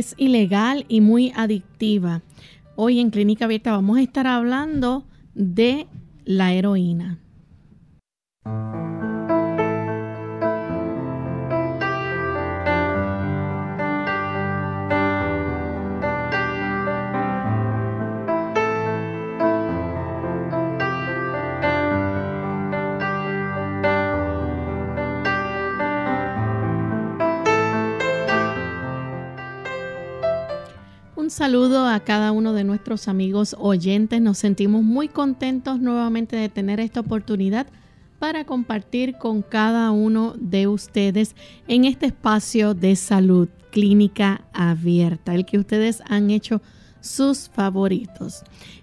Es ilegal y muy adictiva. Hoy en Clínica Abierta vamos a estar hablando de la heroína. Saludo a cada uno de nuestros amigos oyentes. Nos sentimos muy contentos nuevamente de tener esta oportunidad para compartir con cada uno de ustedes en este espacio de salud clínica abierta, el que ustedes han hecho sus favoritos.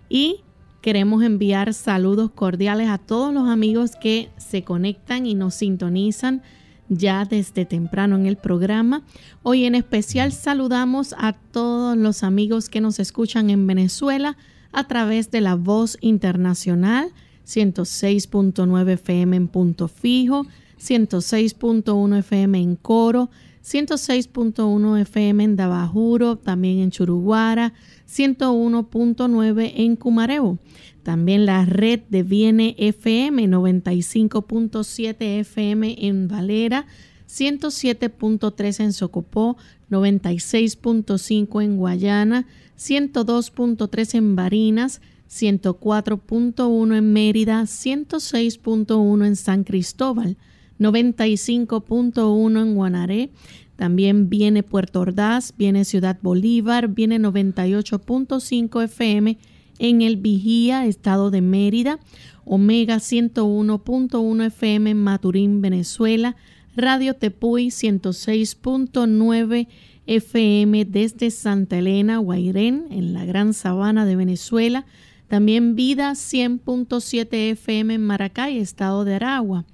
Y queremos enviar saludos cordiales a todos los amigos que se conectan y nos sintonizan ya desde temprano en el programa. Hoy en especial saludamos a todos los amigos que nos escuchan en Venezuela a través de la voz internacional 106.9 FM en punto fijo, 106.1 FM en coro, 106.1 FM en Dabajuro, también en Churuguara, 101.9 en Cumareo. También la red de Viene FM 95.7 FM en Valera, 107.3 en Socopó, 96.5 en Guayana, 102.3 en Barinas, 104.1 en Mérida, 106.1 en San Cristóbal, 95.1 en Guanaré, también viene Puerto Ordaz, viene Ciudad Bolívar, viene 98.5 FM en el Vigía, estado de Mérida, Omega 101.1 FM en Maturín, Venezuela, Radio Tepuy 106.9 FM desde Santa Elena, Guairén, en la Gran Sabana de Venezuela, también Vida 100.7 FM en Maracay, estado de Aragua,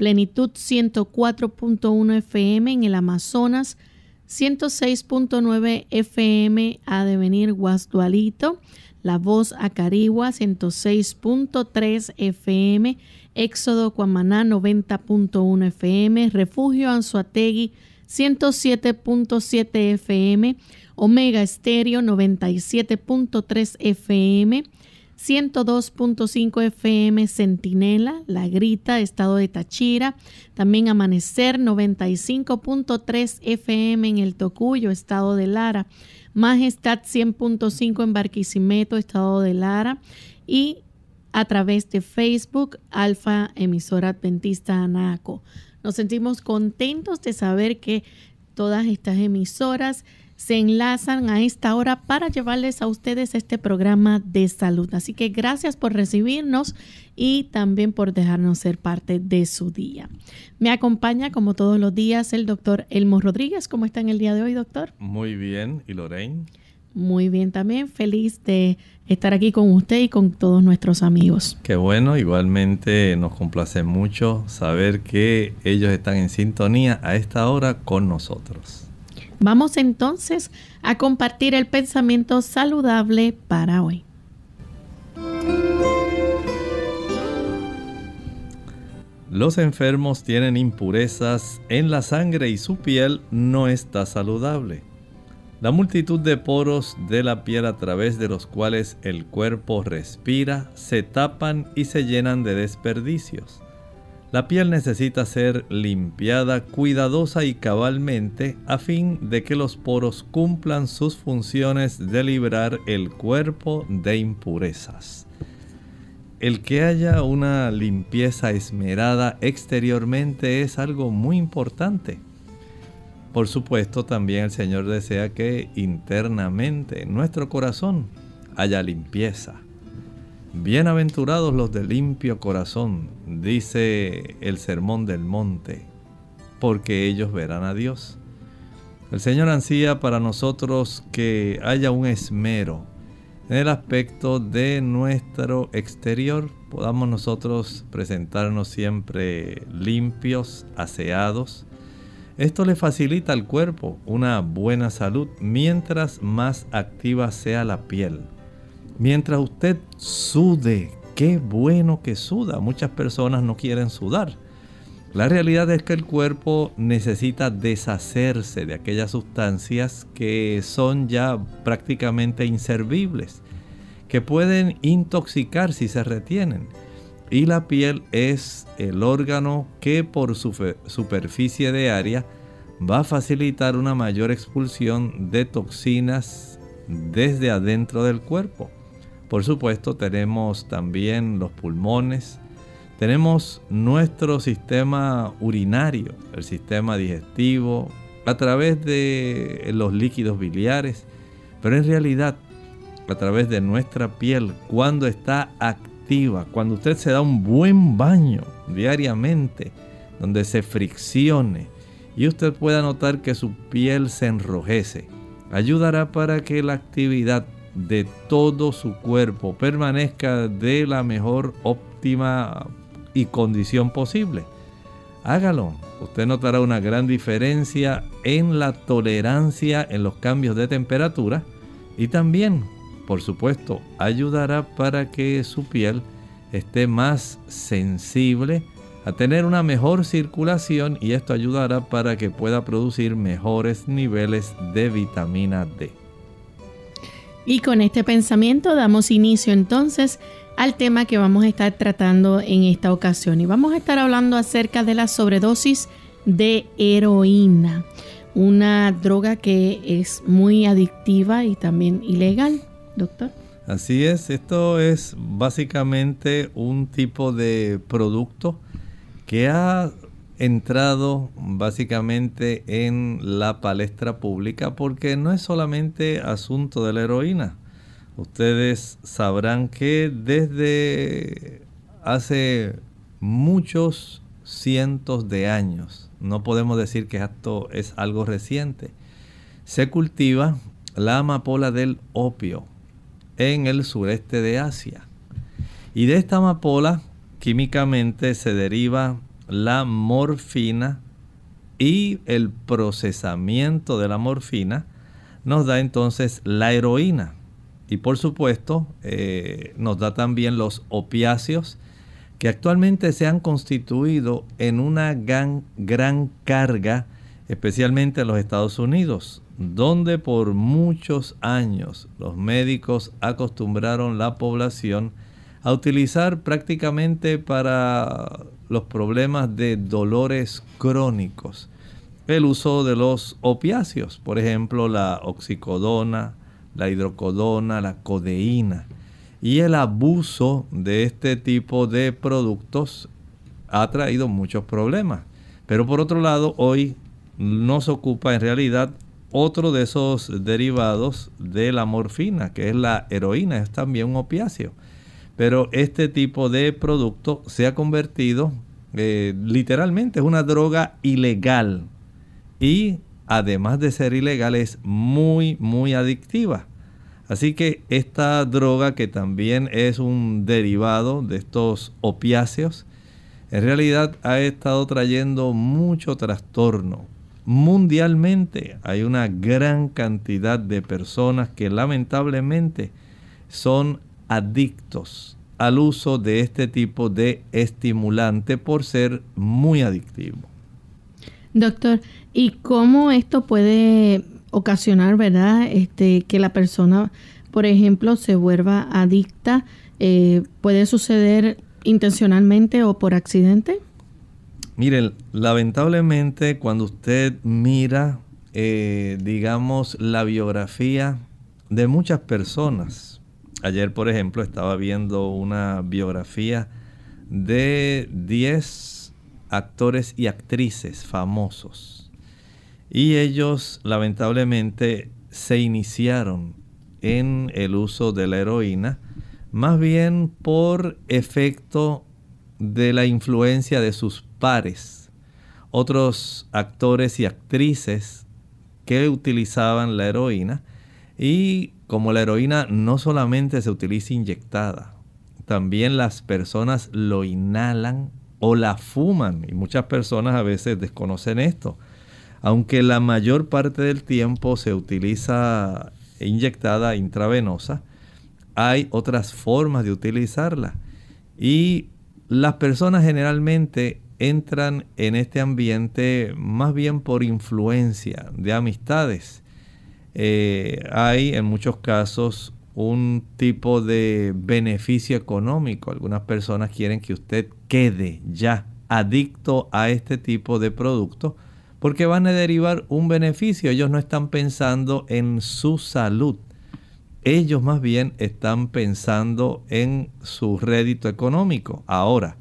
Plenitud 104.1 FM en el Amazonas, 106.9 FM a devenir Guasdualito, la Voz Acarigua 106.3 FM, Éxodo Cuamaná 90.1 FM, Refugio Anzuategui 107.7 FM, Omega Estéreo 97.3 FM, 102.5 FM Centinela, La Grita, Estado de Tachira, también Amanecer 95.3 FM en el Tocuyo, Estado de Lara, Majestad 100.5 en Barquisimeto, Estado de Lara. Y a través de Facebook Alfa Emisora Adventista Anaco. Nos sentimos contentos de saber que todas estas emisoras se enlazan a esta hora para llevarles a ustedes este programa de salud. Así que gracias por recibirnos y también por dejarnos ser parte de su día. Me acompaña como todos los días el doctor Elmo Rodríguez. ¿Cómo está en el día de hoy, doctor? Muy bien. ¿Y Lorraine? Muy bien también. Feliz de estar aquí con usted y con todos nuestros amigos. Qué bueno. Igualmente nos complace mucho saber que ellos están en sintonía a esta hora con nosotros. Vamos entonces a compartir el pensamiento saludable para hoy. Los enfermos tienen impurezas en la sangre y su piel no está saludable. La multitud de poros de la piel a través de los cuales el cuerpo respira se tapan y se llenan de desperdicios. La piel necesita ser limpiada cuidadosa y cabalmente a fin de que los poros cumplan sus funciones de librar el cuerpo de impurezas. El que haya una limpieza esmerada exteriormente es algo muy importante. Por supuesto, también el Señor desea que internamente en nuestro corazón haya limpieza. Bienaventurados los de limpio corazón, dice el Sermón del Monte, porque ellos verán a Dios. El Señor ansía para nosotros que haya un esmero en el aspecto de nuestro exterior, podamos nosotros presentarnos siempre limpios, aseados. Esto le facilita al cuerpo una buena salud mientras más activa sea la piel. Mientras usted sude, qué bueno que suda. Muchas personas no quieren sudar. La realidad es que el cuerpo necesita deshacerse de aquellas sustancias que son ya prácticamente inservibles, que pueden intoxicar si se retienen. Y la piel es el órgano que por su superficie de área va a facilitar una mayor expulsión de toxinas desde adentro del cuerpo. Por supuesto tenemos también los pulmones, tenemos nuestro sistema urinario, el sistema digestivo, a través de los líquidos biliares, pero en realidad a través de nuestra piel, cuando está activa, cuando usted se da un buen baño diariamente, donde se friccione y usted pueda notar que su piel se enrojece, ayudará para que la actividad de todo su cuerpo permanezca de la mejor óptima y condición posible. Hágalo. Usted notará una gran diferencia en la tolerancia en los cambios de temperatura y también, por supuesto, ayudará para que su piel esté más sensible a tener una mejor circulación y esto ayudará para que pueda producir mejores niveles de vitamina D. Y con este pensamiento damos inicio entonces al tema que vamos a estar tratando en esta ocasión. Y vamos a estar hablando acerca de la sobredosis de heroína, una droga que es muy adictiva y también ilegal, doctor. Así es, esto es básicamente un tipo de producto que ha entrado básicamente en la palestra pública porque no es solamente asunto de la heroína. Ustedes sabrán que desde hace muchos cientos de años, no podemos decir que esto es algo reciente, se cultiva la amapola del opio en el sureste de Asia. Y de esta amapola químicamente se deriva la morfina y el procesamiento de la morfina nos da entonces la heroína. Y por supuesto eh, nos da también los opiáceos que actualmente se han constituido en una gran, gran carga, especialmente en los Estados Unidos, donde por muchos años los médicos acostumbraron la población a utilizar prácticamente para los problemas de dolores crónicos. El uso de los opiáceos, por ejemplo, la oxicodona, la hidrocodona, la codeína. Y el abuso de este tipo de productos ha traído muchos problemas. Pero por otro lado, hoy nos ocupa en realidad otro de esos derivados de la morfina, que es la heroína, es también un opiáceo. Pero este tipo de producto se ha convertido eh, literalmente es una droga ilegal y además de ser ilegal es muy muy adictiva. Así que esta droga que también es un derivado de estos opiáceos, en realidad ha estado trayendo mucho trastorno. Mundialmente hay una gran cantidad de personas que lamentablemente son adictos al uso de este tipo de estimulante por ser muy adictivo. Doctor, ¿y cómo esto puede ocasionar, verdad, este, que la persona, por ejemplo, se vuelva adicta? Eh, ¿Puede suceder intencionalmente o por accidente? Miren, lamentablemente cuando usted mira, eh, digamos, la biografía de muchas personas, Ayer, por ejemplo, estaba viendo una biografía de 10 actores y actrices famosos. Y ellos, lamentablemente, se iniciaron en el uso de la heroína más bien por efecto de la influencia de sus pares, otros actores y actrices que utilizaban la heroína y como la heroína no solamente se utiliza inyectada, también las personas lo inhalan o la fuman y muchas personas a veces desconocen esto. Aunque la mayor parte del tiempo se utiliza inyectada intravenosa, hay otras formas de utilizarla. Y las personas generalmente entran en este ambiente más bien por influencia de amistades. Eh, hay en muchos casos un tipo de beneficio económico. Algunas personas quieren que usted quede ya adicto a este tipo de producto porque van a derivar un beneficio. Ellos no están pensando en su salud. Ellos más bien están pensando en su rédito económico. Ahora,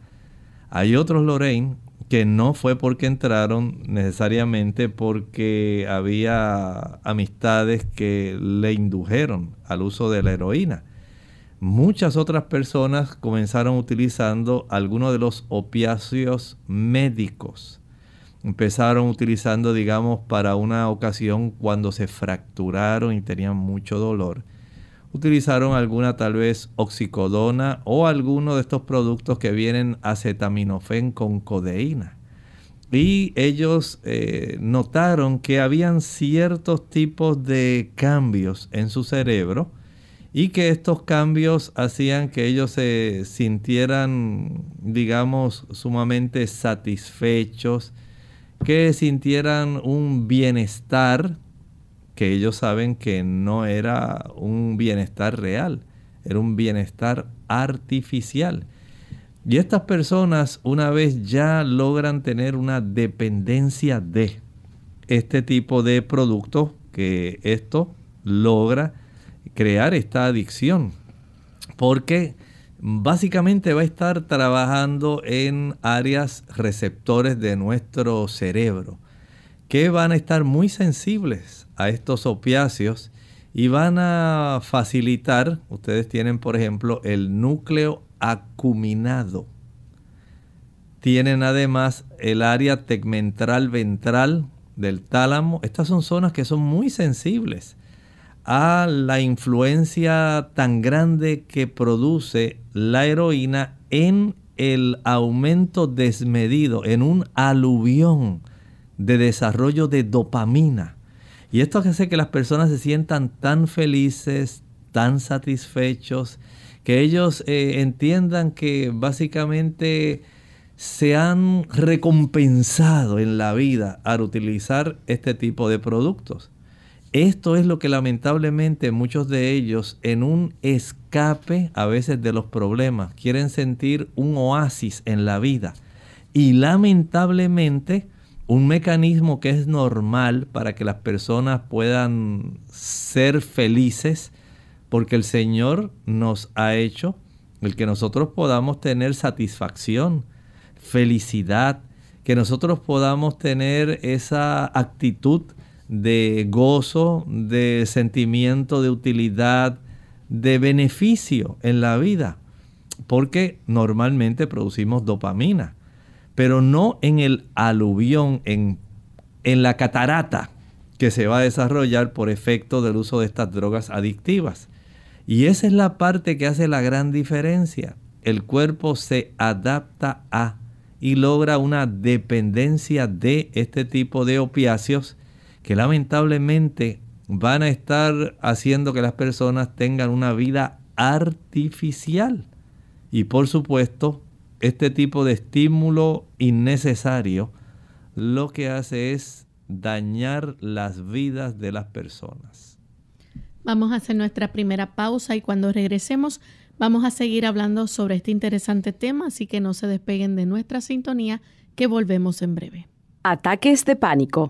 hay otros Lorraine que no fue porque entraron necesariamente porque había amistades que le indujeron al uso de la heroína. Muchas otras personas comenzaron utilizando algunos de los opiáceos médicos. Empezaron utilizando, digamos, para una ocasión cuando se fracturaron y tenían mucho dolor. Utilizaron alguna tal vez oxicodona o alguno de estos productos que vienen acetaminofén con codeína. Y ellos eh, notaron que habían ciertos tipos de cambios en su cerebro y que estos cambios hacían que ellos se sintieran, digamos, sumamente satisfechos, que sintieran un bienestar que ellos saben que no era un bienestar real, era un bienestar artificial. Y estas personas una vez ya logran tener una dependencia de este tipo de productos, que esto logra crear esta adicción. Porque básicamente va a estar trabajando en áreas receptores de nuestro cerebro que van a estar muy sensibles a estos opiáceos y van a facilitar, ustedes tienen por ejemplo el núcleo acuminado. Tienen además el área tegmentral ventral del tálamo. Estas son zonas que son muy sensibles a la influencia tan grande que produce la heroína en el aumento desmedido, en un aluvión de desarrollo de dopamina. Y esto hace que las personas se sientan tan felices, tan satisfechos, que ellos eh, entiendan que básicamente se han recompensado en la vida al utilizar este tipo de productos. Esto es lo que lamentablemente muchos de ellos en un escape a veces de los problemas quieren sentir un oasis en la vida. Y lamentablemente un mecanismo que es normal para que las personas puedan ser felices, porque el Señor nos ha hecho el que nosotros podamos tener satisfacción, felicidad, que nosotros podamos tener esa actitud de gozo, de sentimiento de utilidad, de beneficio en la vida, porque normalmente producimos dopamina pero no en el aluvión, en, en la catarata que se va a desarrollar por efecto del uso de estas drogas adictivas. Y esa es la parte que hace la gran diferencia. El cuerpo se adapta a y logra una dependencia de este tipo de opiáceos que lamentablemente van a estar haciendo que las personas tengan una vida artificial. Y por supuesto, este tipo de estímulo innecesario lo que hace es dañar las vidas de las personas. Vamos a hacer nuestra primera pausa y cuando regresemos vamos a seguir hablando sobre este interesante tema, así que no se despeguen de nuestra sintonía, que volvemos en breve. Ataques de pánico.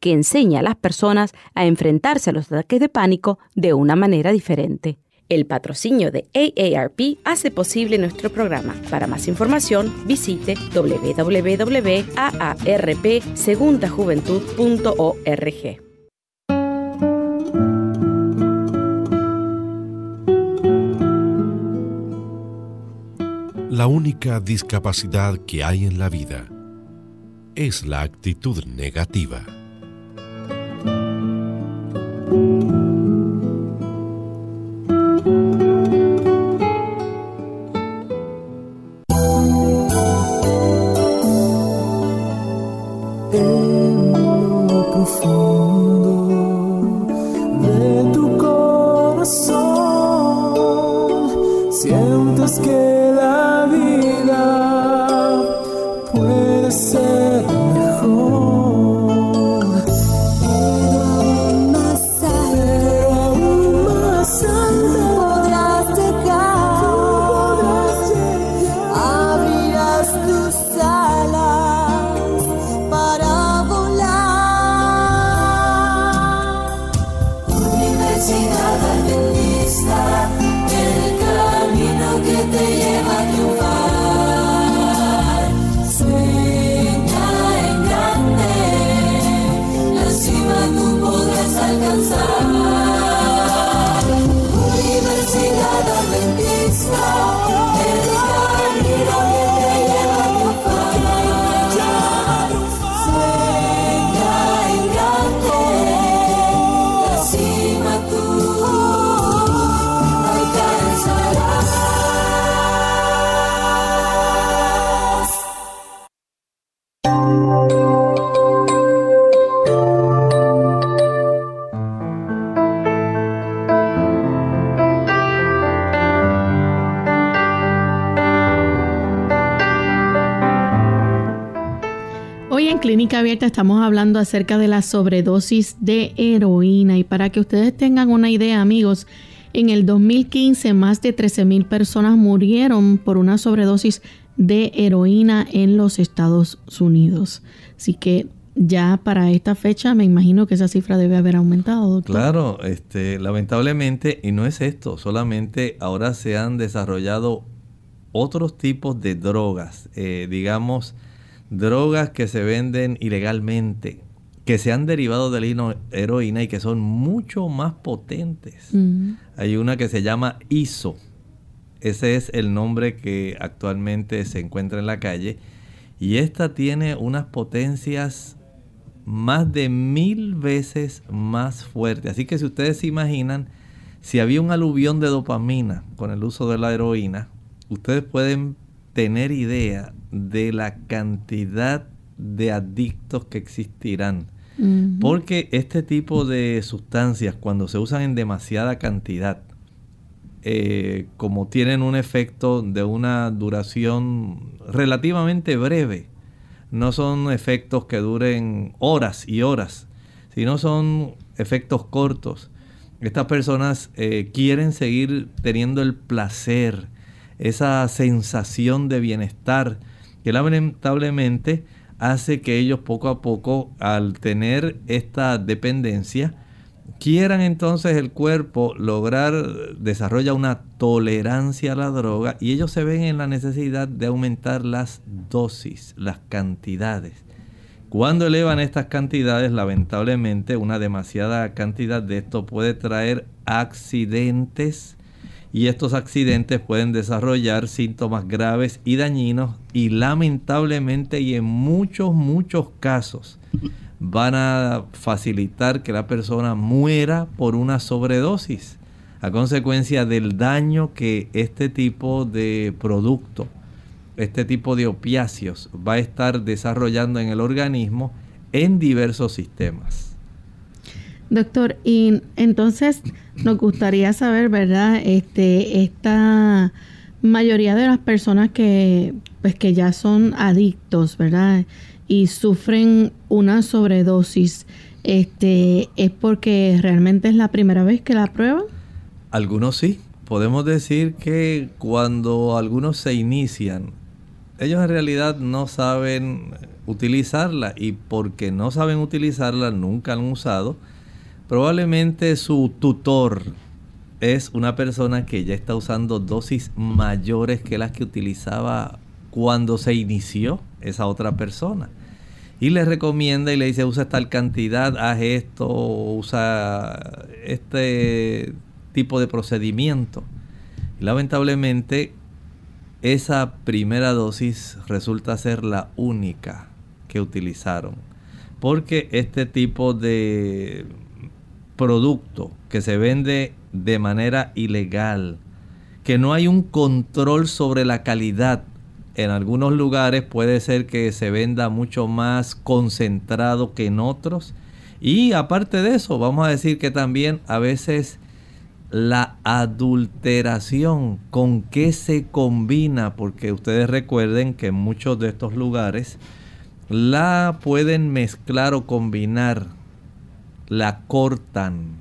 que enseña a las personas a enfrentarse a los ataques de pánico de una manera diferente. El patrocinio de AARP hace posible nuestro programa. Para más información, visite www.aarpsegundajuventud.org. La única discapacidad que hay en la vida es la actitud negativa. Clínica Estamos hablando acerca de la sobredosis de heroína y para que ustedes tengan una idea amigos, en el 2015 más de 13 mil personas murieron por una sobredosis de heroína en los Estados Unidos. Así que ya para esta fecha me imagino que esa cifra debe haber aumentado. Doctor. Claro, este, lamentablemente, y no es esto, solamente ahora se han desarrollado otros tipos de drogas, eh, digamos, drogas que se venden ilegalmente, que se han derivado de la heroína y que son mucho más potentes. Mm. Hay una que se llama ISO. Ese es el nombre que actualmente se encuentra en la calle. Y esta tiene unas potencias más de mil veces más fuertes. Así que si ustedes se imaginan, si había un aluvión de dopamina con el uso de la heroína, ustedes pueden tener idea de la cantidad de adictos que existirán. Porque este tipo de sustancias, cuando se usan en demasiada cantidad, eh, como tienen un efecto de una duración relativamente breve, no son efectos que duren horas y horas, sino son efectos cortos. Estas personas eh, quieren seguir teniendo el placer, esa sensación de bienestar que lamentablemente hace que ellos poco a poco, al tener esta dependencia, quieran entonces el cuerpo lograr, desarrolla una tolerancia a la droga y ellos se ven en la necesidad de aumentar las dosis, las cantidades. Cuando elevan estas cantidades, lamentablemente una demasiada cantidad de esto puede traer accidentes y estos accidentes pueden desarrollar síntomas graves y dañinos y lamentablemente y en muchos, muchos casos van a facilitar que la persona muera por una sobredosis a consecuencia del daño que este tipo de producto, este tipo de opiáceos va a estar desarrollando en el organismo en diversos sistemas. Doctor, y entonces nos gustaría saber, ¿verdad? Este, esta mayoría de las personas que, pues, que ya son adictos, ¿verdad? Y sufren una sobredosis, este, ¿es porque realmente es la primera vez que la prueban? Algunos sí. Podemos decir que cuando algunos se inician, ellos en realidad no saben utilizarla y porque no saben utilizarla, nunca han usado. Probablemente su tutor es una persona que ya está usando dosis mayores que las que utilizaba cuando se inició esa otra persona. Y le recomienda y le dice, usa tal cantidad, haz esto, usa este tipo de procedimiento. Lamentablemente, esa primera dosis resulta ser la única que utilizaron. Porque este tipo de producto que se vende de manera ilegal, que no hay un control sobre la calidad, en algunos lugares puede ser que se venda mucho más concentrado que en otros. Y aparte de eso, vamos a decir que también a veces la adulteración, con qué se combina, porque ustedes recuerden que en muchos de estos lugares la pueden mezclar o combinar, la cortan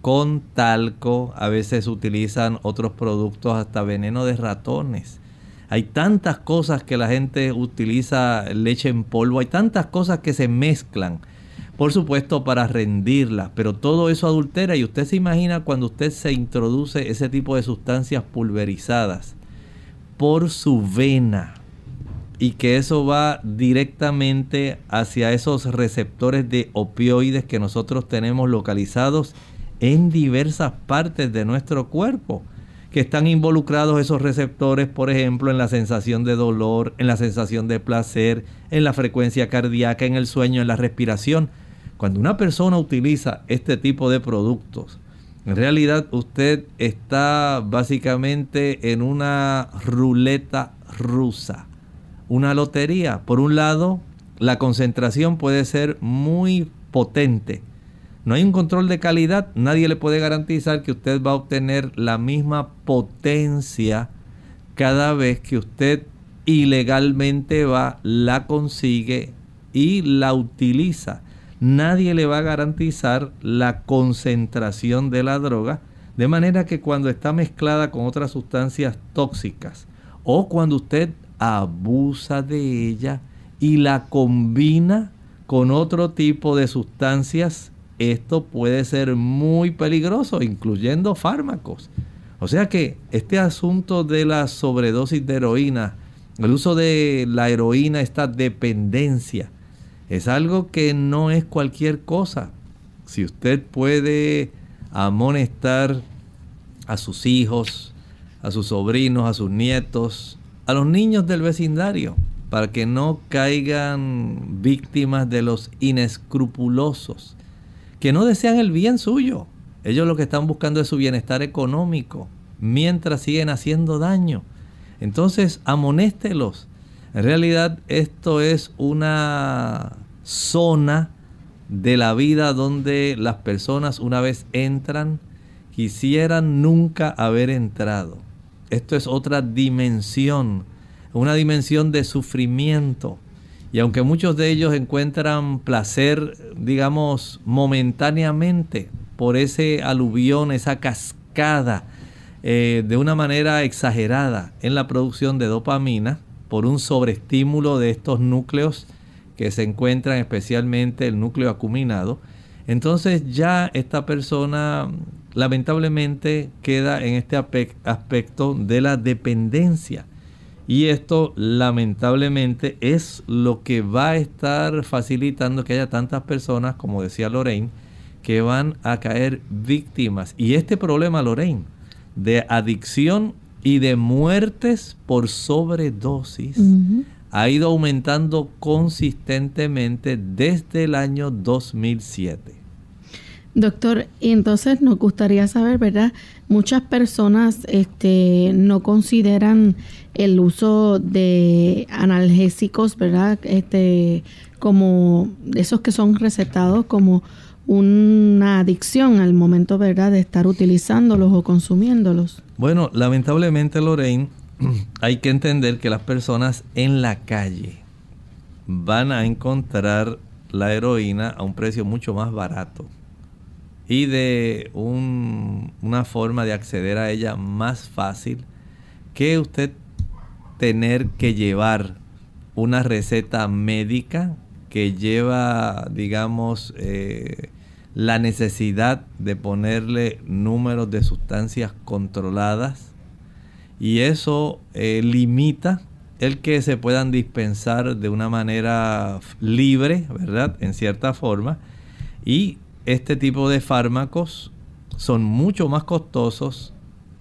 con talco, a veces utilizan otros productos, hasta veneno de ratones. Hay tantas cosas que la gente utiliza, leche en polvo, hay tantas cosas que se mezclan por supuesto para rendirla, pero todo eso adultera. Y usted se imagina cuando usted se introduce ese tipo de sustancias pulverizadas por su vena y que eso va directamente hacia esos receptores de opioides que nosotros tenemos localizados en diversas partes de nuestro cuerpo que están involucrados esos receptores, por ejemplo, en la sensación de dolor, en la sensación de placer, en la frecuencia cardíaca, en el sueño, en la respiración. Cuando una persona utiliza este tipo de productos, en realidad usted está básicamente en una ruleta rusa, una lotería. Por un lado, la concentración puede ser muy potente. No hay un control de calidad, nadie le puede garantizar que usted va a obtener la misma potencia cada vez que usted ilegalmente va, la consigue y la utiliza nadie le va a garantizar la concentración de la droga, de manera que cuando está mezclada con otras sustancias tóxicas o cuando usted abusa de ella y la combina con otro tipo de sustancias, esto puede ser muy peligroso, incluyendo fármacos. O sea que este asunto de la sobredosis de heroína, el uso de la heroína, esta dependencia, es algo que no es cualquier cosa. Si usted puede amonestar a sus hijos, a sus sobrinos, a sus nietos, a los niños del vecindario, para que no caigan víctimas de los inescrupulosos, que no desean el bien suyo. Ellos lo que están buscando es su bienestar económico, mientras siguen haciendo daño. Entonces, amonéstelos. En realidad esto es una zona de la vida donde las personas una vez entran quisieran nunca haber entrado. Esto es otra dimensión, una dimensión de sufrimiento. Y aunque muchos de ellos encuentran placer, digamos, momentáneamente por ese aluvión, esa cascada, eh, de una manera exagerada en la producción de dopamina, por un sobreestímulo de estos núcleos que se encuentran especialmente el núcleo acuminado, entonces ya esta persona lamentablemente queda en este aspecto de la dependencia. Y esto lamentablemente es lo que va a estar facilitando que haya tantas personas, como decía Lorraine, que van a caer víctimas. Y este problema, Lorraine, de adicción y de muertes por sobredosis, ha ido aumentando consistentemente desde el año 2007. Doctor, y entonces nos gustaría saber, ¿verdad? Muchas personas este, no consideran el uso de analgésicos, ¿verdad? Este, como esos que son recetados como una adicción al momento, ¿verdad?, de estar utilizándolos o consumiéndolos. Bueno, lamentablemente, Lorraine, hay que entender que las personas en la calle van a encontrar la heroína a un precio mucho más barato y de una forma de acceder a ella más fácil que usted tener que llevar una receta médica que lleva, digamos, eh, la necesidad de ponerle números de sustancias controladas y eso eh, limita el que se puedan dispensar de una manera libre, ¿verdad? En cierta forma. Y este tipo de fármacos son mucho más costosos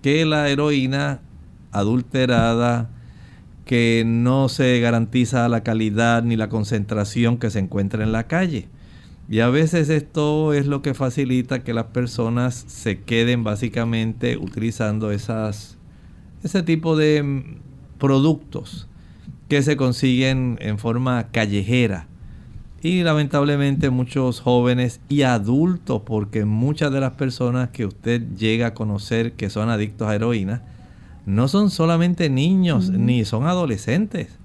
que la heroína adulterada, que no se garantiza la calidad ni la concentración que se encuentra en la calle. Y a veces esto es lo que facilita que las personas se queden básicamente utilizando esas, ese tipo de mm, productos que se consiguen en forma callejera y lamentablemente muchos jóvenes y adultos, porque muchas de las personas que usted llega a conocer que son adictos a heroína, no son solamente niños ni son adolescentes.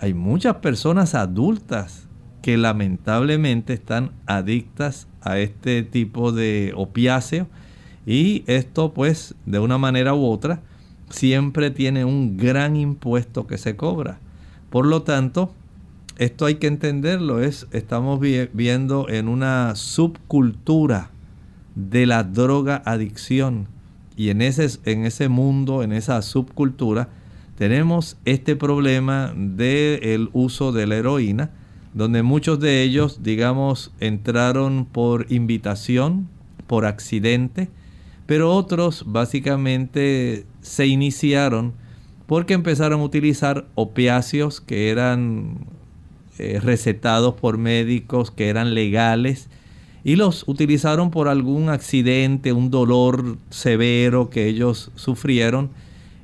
Hay muchas personas adultas que lamentablemente están adictas a este tipo de opiáceo y esto pues de una manera u otra siempre tiene un gran impuesto que se cobra. Por lo tanto, esto hay que entenderlo, es, estamos viendo en una subcultura de la droga adicción. Y en ese, en ese mundo, en esa subcultura, tenemos este problema del uso de la heroína, donde muchos de ellos, digamos, entraron por invitación, por accidente, pero otros básicamente se iniciaron porque empezaron a utilizar opiáceos que eran eh, recetados por médicos que eran legales y los utilizaron por algún accidente, un dolor severo que ellos sufrieron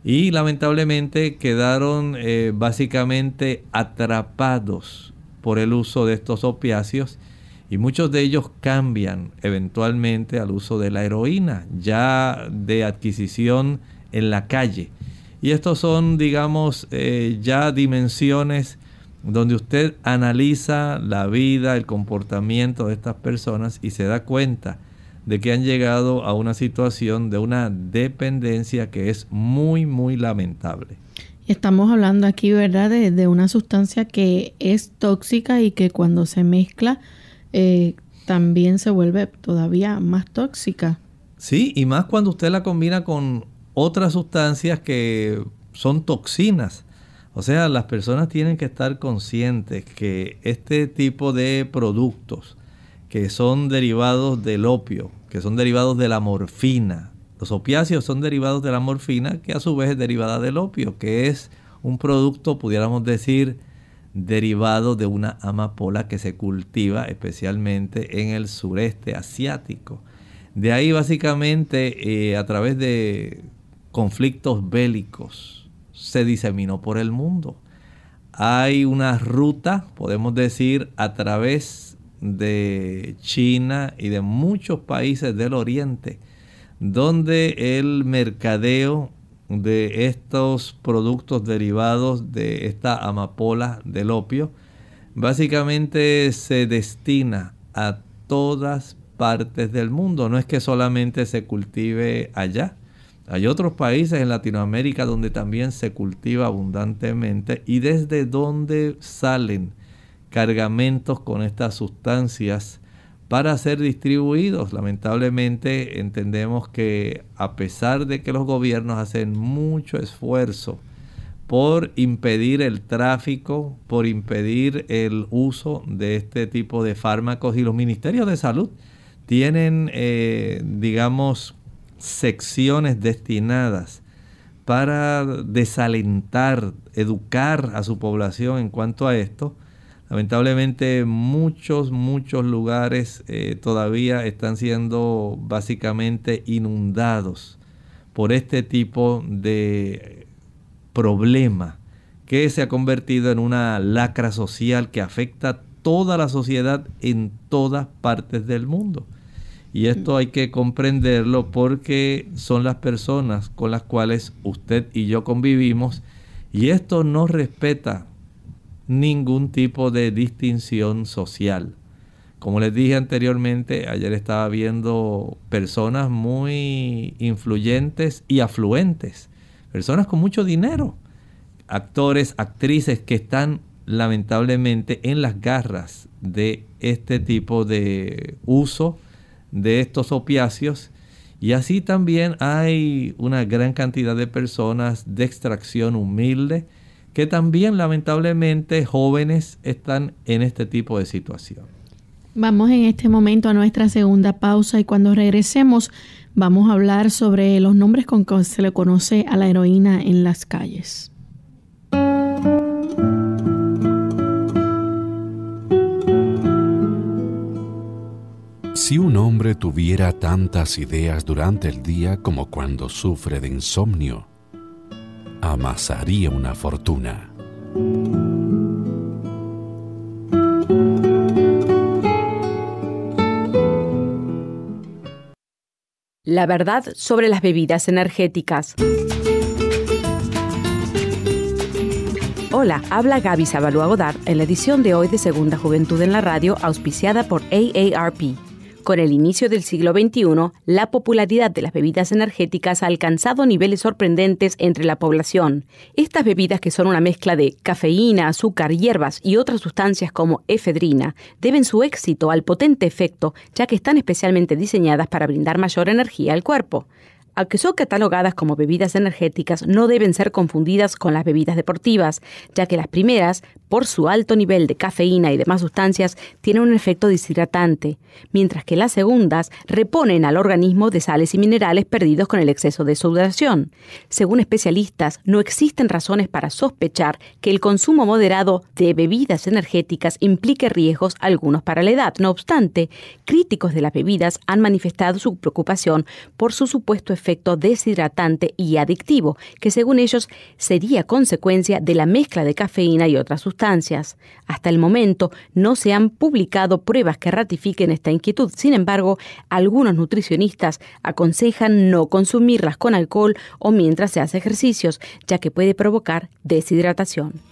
y lamentablemente quedaron eh, básicamente atrapados por el uso de estos opiáceos y muchos de ellos cambian eventualmente al uso de la heroína ya de adquisición en la calle. Y estos son, digamos, eh, ya dimensiones donde usted analiza la vida, el comportamiento de estas personas y se da cuenta de que han llegado a una situación de una dependencia que es muy, muy lamentable. Estamos hablando aquí, ¿verdad?, de, una sustancia que es tóxica y que cuando se mezcla eh, también se vuelve todavía más tóxica. Sí, y más cuando usted la combina con otras sustancias que son toxinas. O sea, las personas tienen que estar conscientes que este tipo de productos que son derivados del opio, que son derivados de la morfina, los opiáceos son derivados de la morfina, que a su vez es derivada del opio, que es un producto, pudiéramos decir, derivado de una amapola que se cultiva especialmente en el sureste asiático. De ahí básicamente eh, a través de conflictos bélicos, se diseminó por el mundo. Hay una ruta, podemos decir, a través de China y de muchos países del Oriente, donde el mercadeo de estos productos derivados de esta amapola del opio, básicamente se destina a todas partes del mundo. No es que solamente se cultive allá, hay otros países en Latinoamérica donde también se cultiva abundantemente y desde donde salen cargamentos con estas sustancias para ser distribuidos. Lamentablemente entendemos que a pesar de que los gobiernos hacen mucho esfuerzo por impedir el tráfico, por impedir el uso de este tipo de fármacos y los ministerios de salud tienen, eh, digamos, secciones destinadas para desalentar, educar a su población en cuanto a esto. Lamentablemente muchos, muchos lugares eh, todavía están siendo básicamente inundados por este tipo de problema que se ha convertido en una lacra social que afecta a toda la sociedad en todas partes del mundo. Y esto hay que comprenderlo porque son las personas con las cuales usted y yo convivimos y esto no respeta ningún tipo de distinción social. Como les dije anteriormente, ayer estaba viendo personas muy influyentes y afluentes, personas con mucho dinero, actores, actrices que están lamentablemente en las garras de este tipo de uso de estos opiáceos. Y así también hay una gran cantidad de personas de extracción humilde que también lamentablemente jóvenes están en este tipo de situación. Vamos en este momento a nuestra segunda pausa y cuando regresemos vamos a hablar sobre los nombres con que se le conoce a la heroína en las calles. Si un hombre tuviera tantas ideas durante el día como cuando sufre de insomnio, amasaría una fortuna. La verdad sobre las bebidas energéticas. Hola, habla Gaby Sabalua Godard en la edición de hoy de Segunda Juventud en la Radio, auspiciada por AARP. Con el inicio del siglo XXI, la popularidad de las bebidas energéticas ha alcanzado niveles sorprendentes entre la población. Estas bebidas, que son una mezcla de cafeína, azúcar, hierbas y otras sustancias como efedrina, deben su éxito al potente efecto, ya que están especialmente diseñadas para brindar mayor energía al cuerpo. Aunque son catalogadas como bebidas energéticas, no deben ser confundidas con las bebidas deportivas, ya que las primeras, por su alto nivel de cafeína y demás sustancias, tienen un efecto deshidratante, mientras que las segundas reponen al organismo de sales y minerales perdidos con el exceso de sudoración. Según especialistas, no existen razones para sospechar que el consumo moderado de bebidas energéticas implique riesgos algunos para la edad. No obstante, críticos de las bebidas han manifestado su preocupación por su supuesto deshidratante y adictivo, que según ellos sería consecuencia de la mezcla de cafeína y otras sustancias. Hasta el momento no se han publicado pruebas que ratifiquen esta inquietud. Sin embargo, algunos nutricionistas aconsejan no consumirlas con alcohol o mientras se hace ejercicios, ya que puede provocar deshidratación.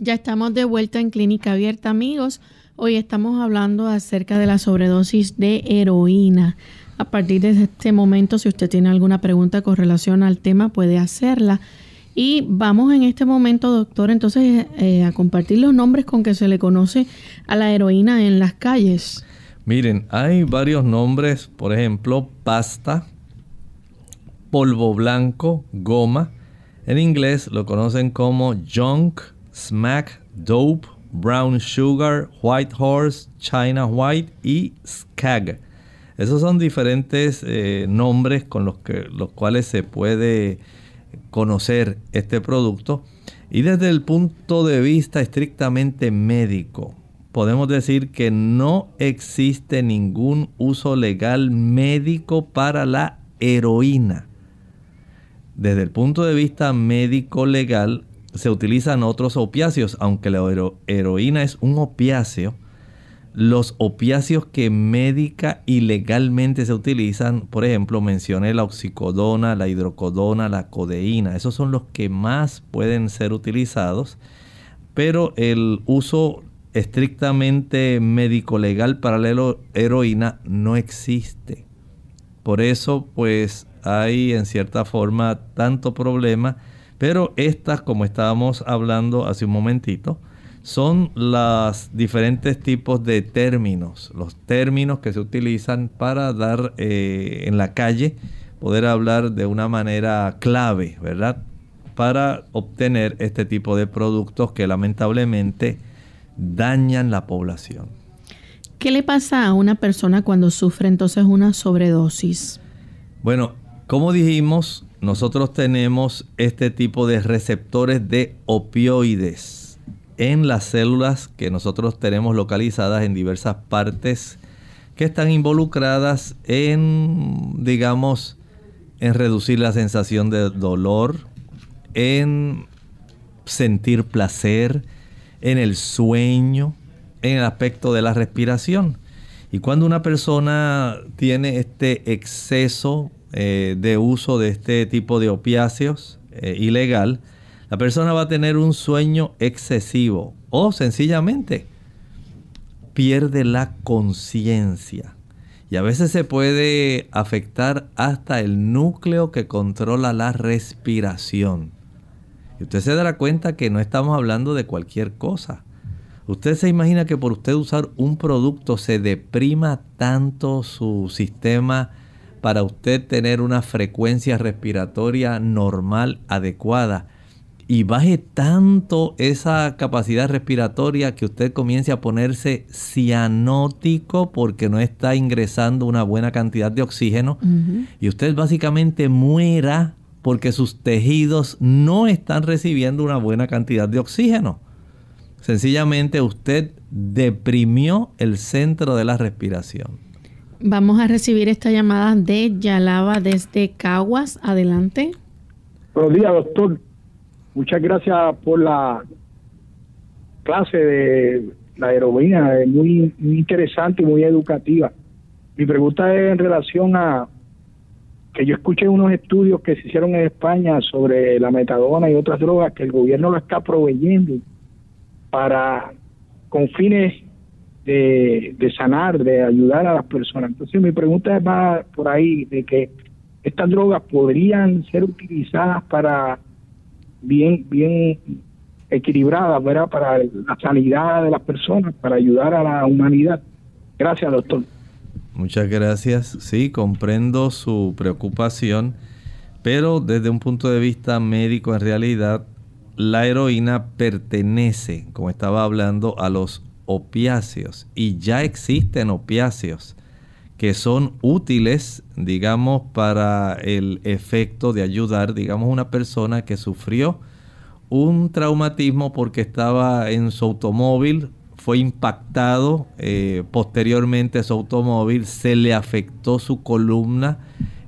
Ya estamos de vuelta en Clínica Abierta, amigos. Hoy estamos hablando acerca de la sobredosis de heroína. A partir de este momento, si usted tiene alguna pregunta con relación al tema, puede hacerla. Y vamos en este momento, doctor, entonces eh, a compartir los nombres con que se le conoce a la heroína en las calles. Miren, hay varios nombres, por ejemplo, pasta, polvo blanco, goma. En inglés lo conocen como junk, smack, dope, brown sugar, white horse, china white y skag. Esos son diferentes eh, nombres con los, que, los cuales se puede conocer este producto. Y desde el punto de vista estrictamente médico, podemos decir que no existe ningún uso legal médico para la heroína. Desde el punto de vista médico legal, se utilizan otros opiáceos, aunque la heroína es un opiáceo. Los opiáceos que médica y legalmente se utilizan, por ejemplo, mencioné la oxicodona, la hidrocodona, la codeína, esos son los que más pueden ser utilizados, pero el uso estrictamente médico legal para la heroína no existe. Por eso, pues hay en cierta forma tanto problema pero estas, como estábamos hablando hace un momentito, son los diferentes tipos de términos, los términos que se utilizan para dar eh, en la calle, poder hablar de una manera clave, ¿verdad? Para obtener este tipo de productos que lamentablemente dañan la población. ¿Qué le pasa a una persona cuando sufre entonces una sobredosis? Bueno, como dijimos, nosotros tenemos este tipo de receptores de opioides en las células que nosotros tenemos localizadas en diversas partes que están involucradas en, digamos, en reducir la sensación de dolor, en sentir placer, en el sueño, en el aspecto de la respiración. Y cuando una persona tiene este exceso eh, de uso de este tipo de opiáceos eh, ilegal, la persona va a tener un sueño excesivo o sencillamente pierde la conciencia. Y a veces se puede afectar hasta el núcleo que controla la respiración. Y usted se dará cuenta que no estamos hablando de cualquier cosa. Usted se imagina que por usted usar un producto se deprima tanto su sistema para usted tener una frecuencia respiratoria normal, adecuada. Y baje tanto esa capacidad respiratoria que usted comience a ponerse cianótico porque no está ingresando una buena cantidad de oxígeno. Y usted básicamente muera porque sus tejidos no están recibiendo una buena cantidad de oxígeno. Sencillamente usted deprimió el centro de la respiración. Vamos a recibir esta llamada de Yalaba desde Caguas. Adelante. Buenos días, doctor. Muchas gracias por la clase de la heroína, es muy, interesante y muy educativa. Mi pregunta es en relación a que yo escuché unos estudios que se hicieron en España sobre la metadona y otras drogas que el gobierno lo está proveyendo para con fines de, sanar, de ayudar a las personas. Entonces mi pregunta es más por ahí, de que estas drogas podrían ser utilizadas para bien, bien equilibradas. Para la sanidad de las personas, para ayudar a la humanidad. Gracias, doctor. Muchas gracias. Sí, comprendo su preocupación, pero desde un punto de vista médico, en realidad, la heroína pertenece, como estaba hablando, a los opiáceos. Y ya existen opiáceos que son útiles, digamos, para el efecto de ayudar, digamos, una persona que sufrió un traumatismo porque estaba en su automóvil, fue impactado eh, posteriormente su automóvil, se le afectó su columna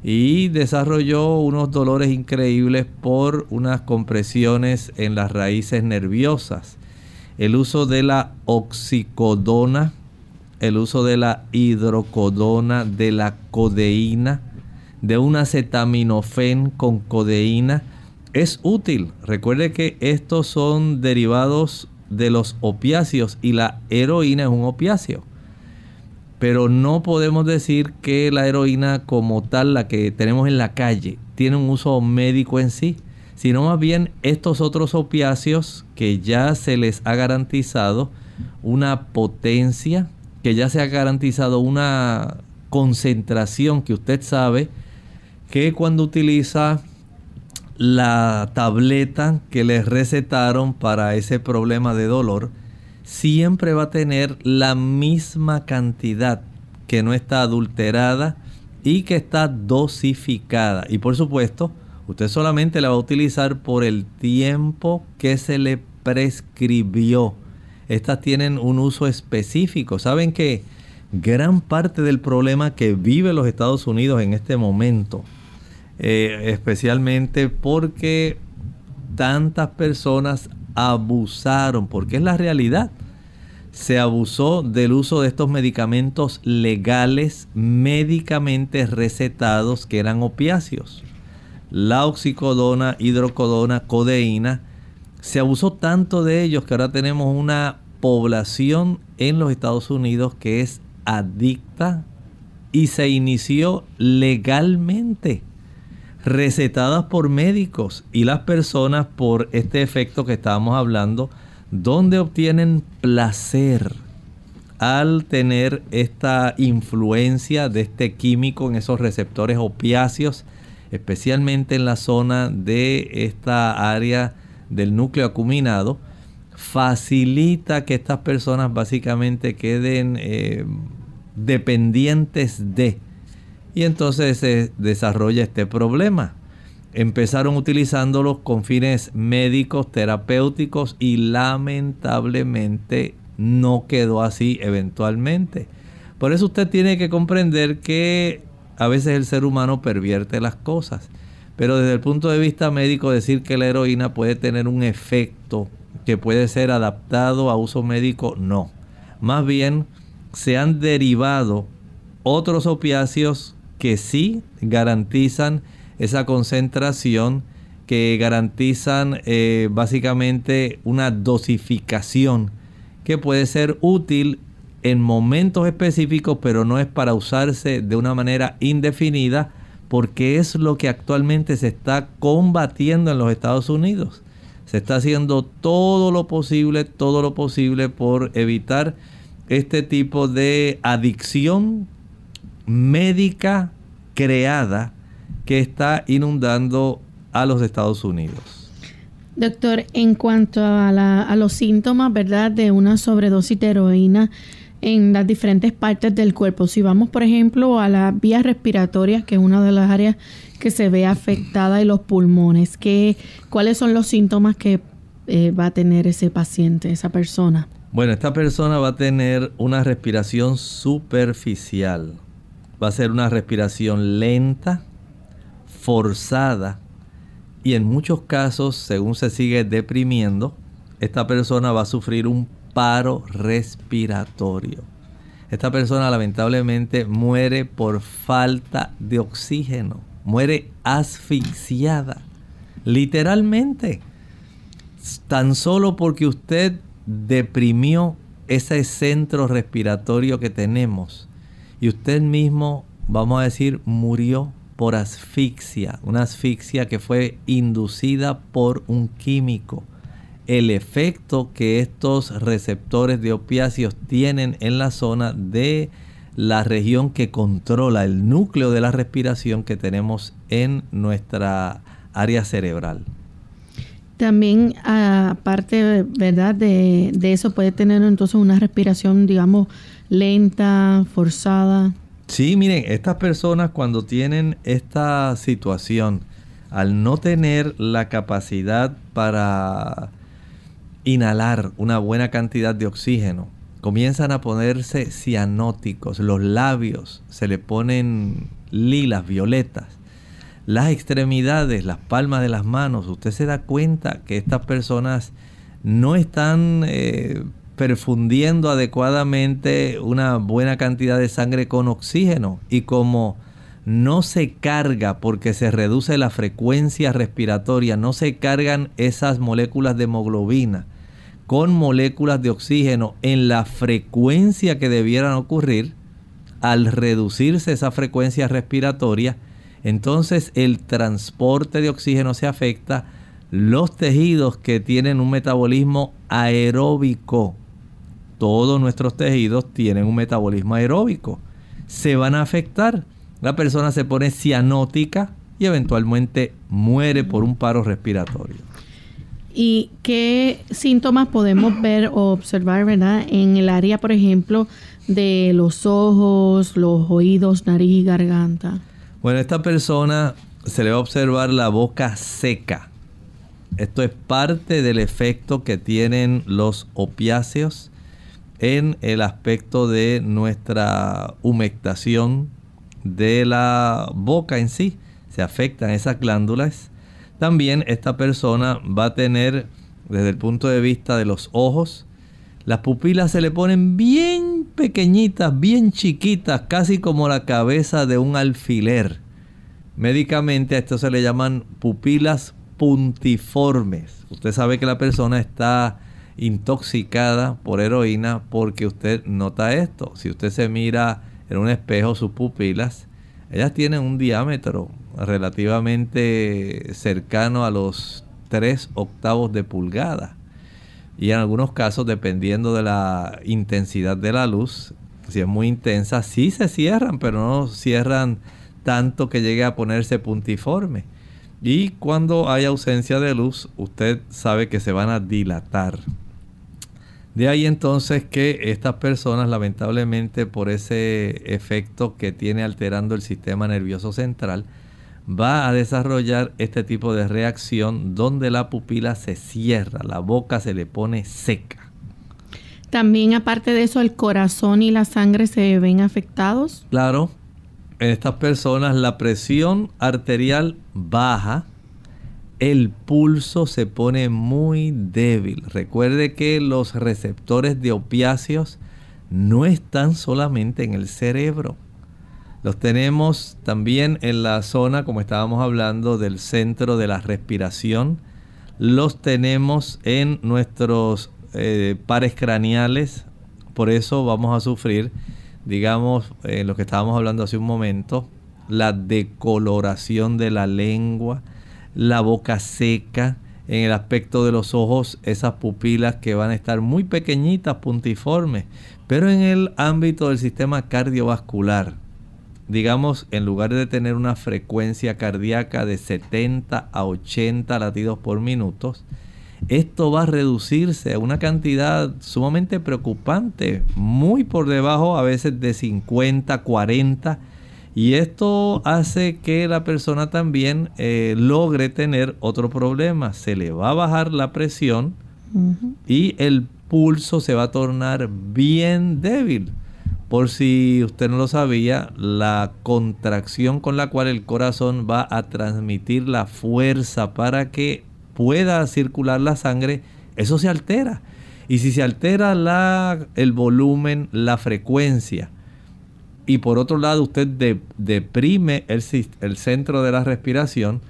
y desarrolló unos dolores increíbles por unas compresiones en las raíces nerviosas el uso de la oxicodona, el uso de la hidrocodona, de la codeína, de un acetaminofén con codeína, es útil. Recuerde que estos son derivados de los opiáceos y la heroína es un opiáceo. Pero no podemos decir que la heroína como tal, la que tenemos en la calle, tiene un uso médico en sí sino más bien estos otros opiáceos que ya se les ha garantizado una potencia, que ya se ha garantizado una concentración que usted sabe que cuando utiliza la tableta que les recetaron para ese problema de dolor, siempre va a tener la misma cantidad que no está adulterada y que está dosificada. Y por supuesto, Usted solamente la va a utilizar por el tiempo que se le prescribió. Estas tienen un uso específico. Saben que gran parte del problema que vive los Estados Unidos en este momento, eh, especialmente porque tantas personas abusaron, porque es la realidad. Se abusó del uso de estos medicamentos legales, médicamente recetados, que eran opiáceos. La oxicodona, hidrocodona, codeína. Se abusó tanto de ellos que ahora tenemos una población en los Estados Unidos que es adicta y se inició legalmente recetadas por médicos y las personas por este efecto que estábamos hablando, donde obtienen placer al tener esta influencia de este químico en esos receptores opiáceos, especialmente en la zona de esta área del núcleo acuminado, facilita que estas personas básicamente queden eh, dependientes de y entonces se desarrolla este problema. Empezaron utilizándolos con fines médicos, terapéuticos y lamentablemente no quedó así eventualmente. Por eso usted tiene que comprender que a veces el ser humano pervierte las cosas. Pero desde el punto de vista médico decir que la heroína puede tener un efecto que puede ser adaptado a uso médico, no. Más bien se han derivado otros opiáceos que sí garantizan esa concentración, que garantizan eh, básicamente una dosificación que puede ser útil en momentos específicos, pero no es para usarse de una manera indefinida, porque es lo que actualmente se está combatiendo en los Estados Unidos. Se está haciendo todo lo posible, todo lo posible por evitar este tipo de adicción médica creada que está inundando a los Estados Unidos. Doctor, en cuanto a, los síntomas, ¿verdad?, de una sobredosis de heroína en las diferentes partes del cuerpo. Si vamos, por ejemplo, a las vías respiratorias, que es una de las áreas que se ve afectada, y los pulmones, ¿qué, ¿cuáles son los síntomas que eh, va a tener ese paciente, esa persona? Bueno, esta persona va a tener una respiración superficial va a ser una respiración lenta, forzada y en muchos casos, según se sigue deprimiendo, esta persona va a sufrir un paro respiratorio. Esta persona lamentablemente muere por falta de oxígeno, muere asfixiada, literalmente, tan solo porque usted deprimió ese centro respiratorio que tenemos y usted mismo, vamos a decir, murió por asfixia, una asfixia que fue inducida por un químico. El efecto que estos receptores de opiáceos tienen en la zona de la región que controla el núcleo de la respiración que tenemos en nuestra área cerebral. También, aparte, ¿verdad? De, de eso puede tener entonces una respiración, digamos, lenta, forzada. Sí, miren, estas personas cuando tienen esta situación, al no tener la capacidad para inhalar una buena cantidad de oxígeno, comienzan a ponerse cianóticos, los labios se le ponen lilas, violetas, las extremidades, las palmas de las manos, usted se da cuenta que estas personas no están eh, perfundiendo adecuadamente una buena cantidad de sangre con oxígeno. Y como no se carga porque se reduce la frecuencia respiratoria, no se cargan esas moléculas de hemoglobina con moléculas de oxígeno en la frecuencia que debieran ocurrir, al reducirse esa frecuencia respiratoria, entonces el transporte de oxígeno se afecta, los tejidos que tienen un metabolismo aeróbico, todos nuestros tejidos tienen un metabolismo aeróbico. Se van a afectar. La persona se pone cianótica y eventualmente muere por un paro respiratorio. ¿Y qué síntomas podemos ver o observar, verdad, en el área, por ejemplo, de los ojos, los oídos, nariz y garganta? Bueno, esta persona se le va a observar la boca seca. Esto es parte del efecto que tienen los opiáceos en el aspecto de nuestra humectación de la boca en sí. Se afectan esas glándulas. También esta persona va a tener, desde el punto de vista de los ojos, las pupilas se le ponen bien pequeñitas, bien chiquitas, casi como la cabeza de un alfiler. Médicamente a esto se le llaman pupilas puntiformes. Usted sabe que la persona está intoxicada por heroína porque usted nota esto. Si usted se mira en un espejo sus pupilas, ellas tienen un diámetro relativamente cercano a los 3 octavos de pulgada. Y en algunos casos, dependiendo de la intensidad de la luz, si es muy intensa, sí se cierran, pero no cierran tanto que llegue a ponerse puntiforme. Y cuando hay ausencia de luz, usted sabe que se van a dilatar. De ahí entonces que estas personas, lamentablemente por ese efecto que tiene alterando el sistema nervioso central, va a desarrollar este tipo de reacción donde la pupila se cierra, la boca se le pone seca. También aparte de eso, el corazón y la sangre se ven afectados. Claro, en estas personas la presión arterial baja, el pulso se pone muy débil. Recuerde que los receptores de opiáceos no están solamente en el cerebro. Los tenemos también en la zona, como estábamos hablando, del centro de la respiración. Los tenemos en nuestros eh, pares craneales. Por eso vamos a sufrir digamos, en lo que estábamos hablando hace un momento, la decoloración de la lengua, la boca seca, en el aspecto de los ojos, esas pupilas que van a estar muy pequeñitas, puntiformes, pero en el ámbito del sistema cardiovascular, digamos, en lugar de tener una frecuencia cardíaca de 70 a 80 latidos por minuto, esto va a reducirse a una cantidad sumamente preocupante, muy por debajo a veces de 50, 40. Y esto hace que la persona también eh, logre tener otro problema. Se le va a bajar la presión y el pulso se va a tornar bien débil. Por si usted no lo sabía, la contracción con la cual el corazón va a transmitir la fuerza para que pueda circular la sangre, eso se altera. Y si se altera la, el volumen, la frecuencia, y por otro lado usted deprime el, centro de la respiración,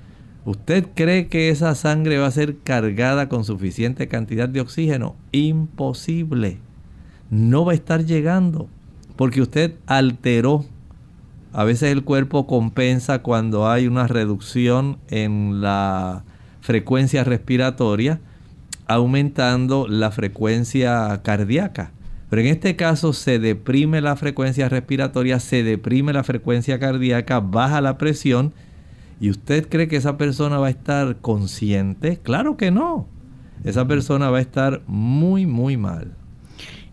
¿usted cree que esa sangre va a ser cargada con suficiente cantidad de oxígeno? Imposible. No va a estar llegando porque usted alteró. A veces el cuerpo compensa cuando hay una reducción en la frecuencia respiratoria, aumentando la frecuencia cardíaca. Pero en este caso se deprime la frecuencia respiratoria, se deprime la frecuencia cardíaca, baja la presión. ¿Y usted cree que esa persona va a estar consciente? Claro que no. Esa persona va a estar muy, muy mal.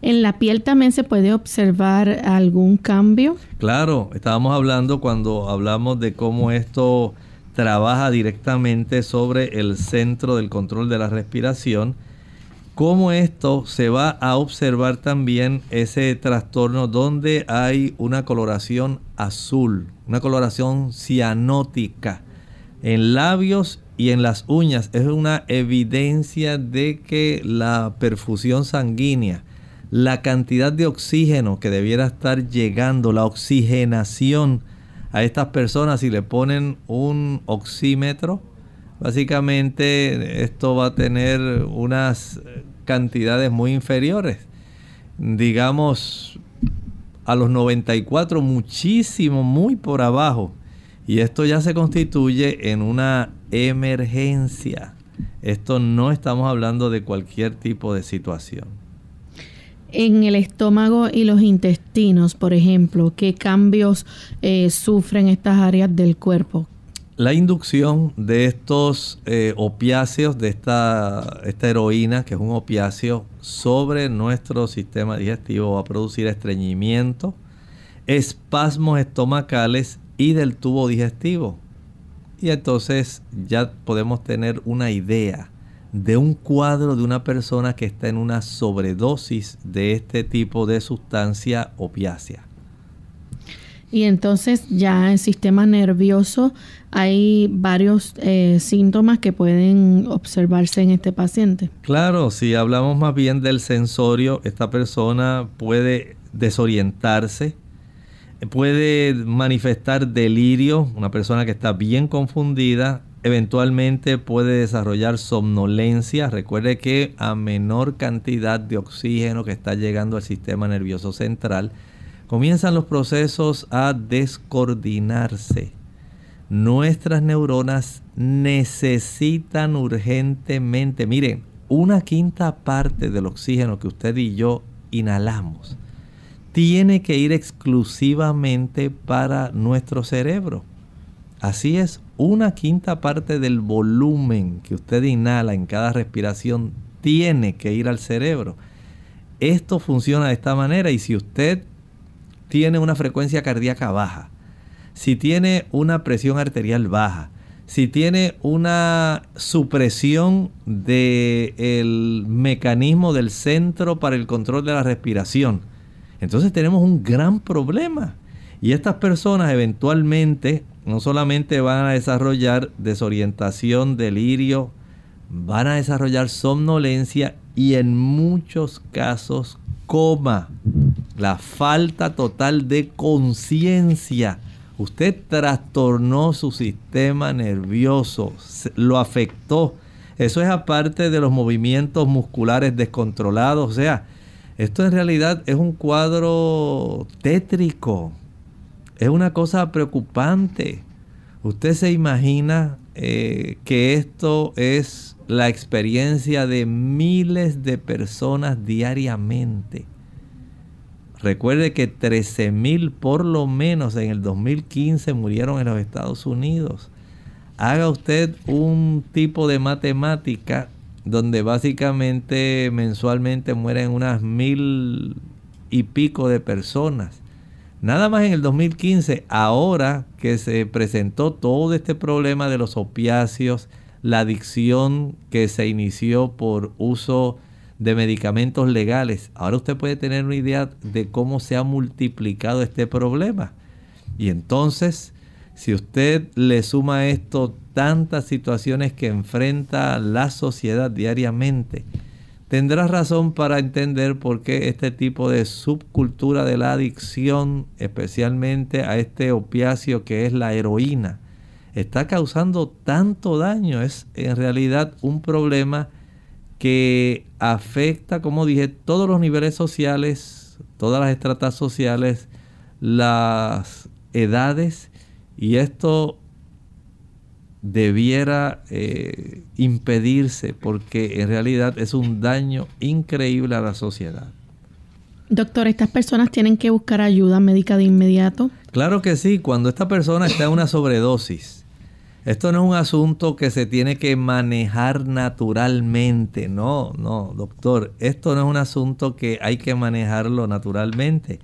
¿En la piel también se puede observar algún cambio? Claro, estábamos hablando cuando hablamos de cómo esto trabaja directamente sobre el centro del control de la respiración. Cómo esto se va a observar también ese trastorno donde hay una coloración azul, una coloración cianótica en labios y en las uñas. Es una evidencia de que la perfusión sanguínea, la cantidad de oxígeno que debiera estar llegando, la oxigenación, a estas personas si le ponen un oxímetro, básicamente esto va a tener unas cantidades muy inferiores. Digamos, a los 94 muchísimo, muy por abajo. Y esto ya se constituye en una emergencia. Esto no estamos hablando de cualquier tipo de situación en el estómago y los intestinos, por ejemplo, qué cambios eh, sufren estas áreas del cuerpo. La inducción de estos eh, opiáceos, de esta, esta heroína, que es un opiáceo, sobre nuestro sistema digestivo va a producir estreñimiento, espasmos estomacales y del tubo digestivo. y entonces ya podemos tener una idea de un cuadro de una persona que está en una sobredosis de este tipo de sustancia opiácea. Y entonces ya el sistema nervioso hay varios eh, síntomas que pueden observarse en este paciente. Claro, si hablamos más bien del sensorio, esta persona puede desorientarse, puede manifestar delirio, una persona que está bien confundida, eventualmente puede desarrollar somnolencia. Recuerde que a menor cantidad de oxígeno que está llegando al sistema nervioso central, comienzan los procesos a descoordinarse. Nuestras neuronas necesitan urgentemente, miren, una quinta parte del oxígeno que usted y yo inhalamos tiene que ir exclusivamente para nuestro cerebro. Así es, una quinta parte del volumen que usted inhala en cada respiración tiene que ir al cerebro. Esto funciona de esta manera y si usted tiene una frecuencia cardíaca baja, si tiene una presión arterial baja, si tiene una supresión del mecanismo del centro para el control de la respiración, entonces tenemos un gran problema. Y estas personas eventualmente no solamente van a desarrollar desorientación, delirio, van a desarrollar somnolencia y en muchos casos coma la falta total de conciencia. Usted trastornó su sistema nervioso, lo afectó. Eso es aparte de los movimientos musculares descontrolados. O sea, esto en realidad es un cuadro tétrico. Es una cosa preocupante. Usted se imagina eh, que esto es la experiencia de miles de personas diariamente. Recuerde que 13 mil por lo menos en el 2015 murieron en los Estados Unidos. Haga usted un tipo de matemática donde básicamente mensualmente mueren unas mil y pico de personas. Nada más en el 2015, ahora que se presentó todo este problema de los opiáceos, la adicción que se inició por uso de medicamentos legales. Ahora usted puede tener una idea de cómo se ha multiplicado este problema. Y entonces, si usted le suma a esto tantas situaciones que enfrenta la sociedad diariamente, tendrá razón para entender por qué este tipo de subcultura de la adicción, especialmente a este opiáceo que es la heroína, está causando tanto daño. Es en realidad un problema que afecta, como dije, todos los niveles sociales, todas las estratas sociales, las edades, y esto debiera eh, impedirse porque en realidad es un daño increíble a la sociedad. Doctor, ¿estas personas tienen que buscar ayuda médica de inmediato? Claro que sí, cuando esta persona está en una sobredosis esto no es un asunto que se tiene que manejar naturalmente. No, no, doctor. Esto no es un asunto que hay que manejarlo naturalmente.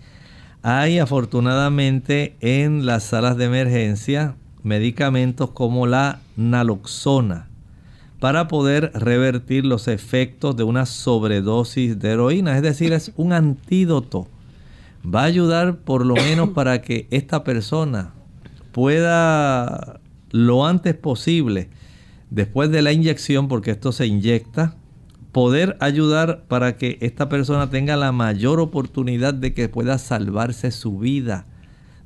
Hay afortunadamente en las salas de emergencia medicamentos como la naloxona para poder revertir los efectos de una sobredosis de heroína. Es decir, es un antídoto. Va a ayudar por lo menos para que esta persona pueda lo antes posible, después de la inyección, porque esto se inyecta, poder ayudar para que esta persona tenga la mayor oportunidad de que pueda salvarse su vida,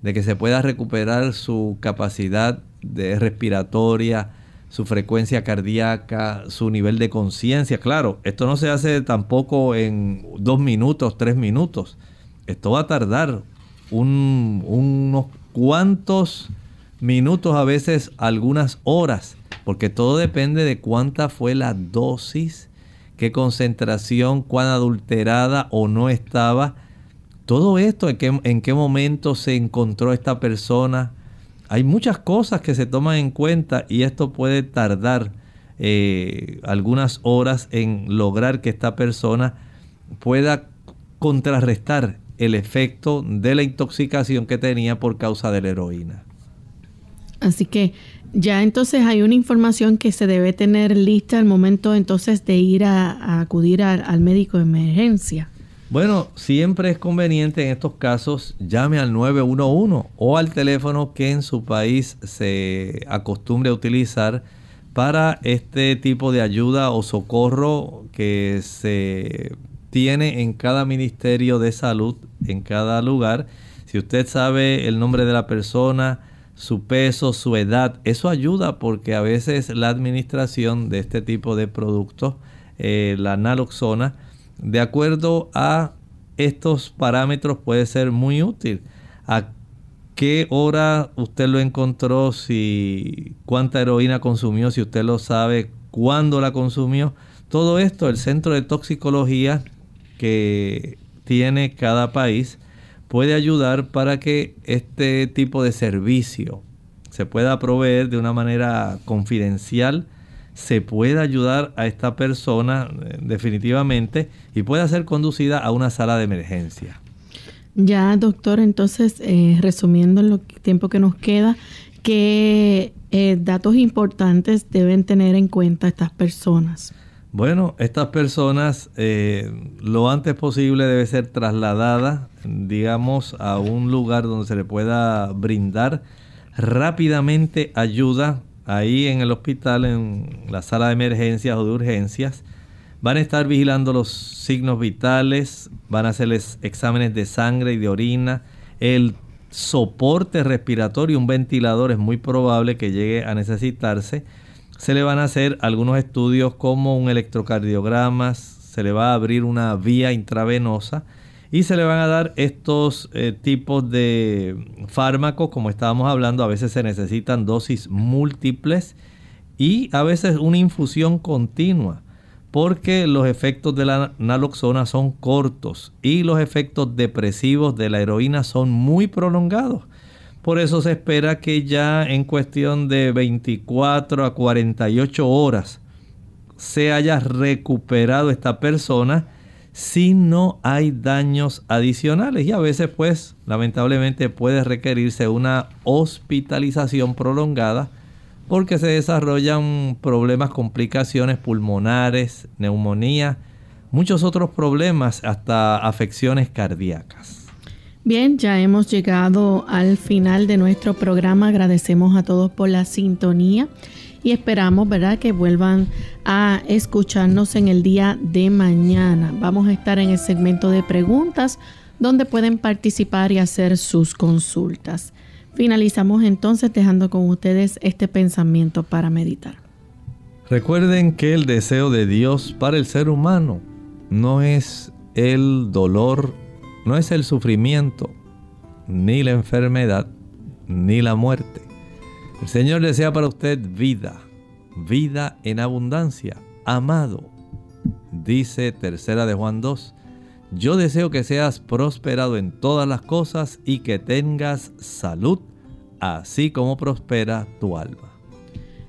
de que se pueda recuperar su capacidad de respiratoria, su frecuencia cardíaca, su nivel de conciencia. Claro, esto no se hace tampoco en dos minutos, tres minutos. Esto va a tardar unos cuantos minutos, a veces algunas horas, porque todo depende de cuánta fue la dosis, qué concentración, cuán adulterada o no estaba. Todo esto, en qué, en qué momento se encontró esta persona. Hay muchas cosas que se toman en cuenta y esto puede tardar eh, algunas horas en lograr que esta persona pueda contrarrestar el efecto de la intoxicación que tenía por causa de la heroína. Así que ya entonces hay una información que se debe tener lista al momento entonces de ir a, acudir al médico de emergencia. Bueno, siempre es conveniente en estos casos llame al 911 o al teléfono que en su país se acostumbre a utilizar para este tipo de ayuda o socorro que se tiene en cada ministerio de salud, en cada lugar. Si usted sabe el nombre de la persona, su peso, su edad, eso ayuda porque a veces la administración de este tipo de productos, eh, la naloxona, de acuerdo a estos parámetros puede ser muy útil. ¿A qué hora usted lo encontró? Si cuánta heroína consumió, si usted lo sabe, cuándo la consumió. Todo esto, el centro de toxicología que tiene cada país puede ayudar para que este tipo de servicio se pueda proveer de una manera confidencial se puede ayudar a esta persona eh, definitivamente y puede ser conducida a una sala de emergencia. Ya, doctor, entonces, eh, resumiendo el tiempo que nos queda, ¿qué eh, datos importantes deben tener en cuenta estas personas? Bueno, estas personas lo antes posible debe ser trasladada, digamos, a un lugar donde se le pueda brindar rápidamente ayuda ahí en el hospital, en la sala de emergencias o de urgencias, van a estar vigilando los signos vitales, van a hacerles exámenes de sangre y de orina, el soporte respiratorio, un ventilador es muy probable que llegue a necesitarse. Se le van a hacer algunos estudios como un electrocardiograma, se le va a abrir una vía intravenosa y se le van a dar estos eh, tipos de fármacos, como estábamos hablando, a veces se necesitan dosis múltiples y a veces una infusión continua, porque los efectos de la naloxona son cortos y los efectos depresivos de la heroína son muy prolongados. Por eso se espera que ya en cuestión de 24 a 48 horas se haya recuperado esta persona si no hay daños adicionales y a veces pues lamentablemente puede requerirse una hospitalización prolongada porque se desarrollan problemas, complicaciones pulmonares, neumonía, muchos otros problemas, hasta afecciones cardíacas. Bien, ya hemos llegado al final de nuestro programa. Agradecemos a todos por la sintonía y esperamos, ¿verdad?, que vuelvan a escucharnos en el día de mañana. Vamos a estar en el segmento de preguntas donde pueden participar y hacer sus consultas. Finalizamos entonces dejando con ustedes este pensamiento para meditar. Recuerden que el deseo de Dios para el ser humano no es el dolor, no es el sufrimiento, ni la enfermedad, ni la muerte. El Señor desea para usted vida, vida en abundancia, amado. Dice tercera de Juan 2, yo deseo que seas prosperado en todas las cosas y que tengas salud, así como prospera tu alma.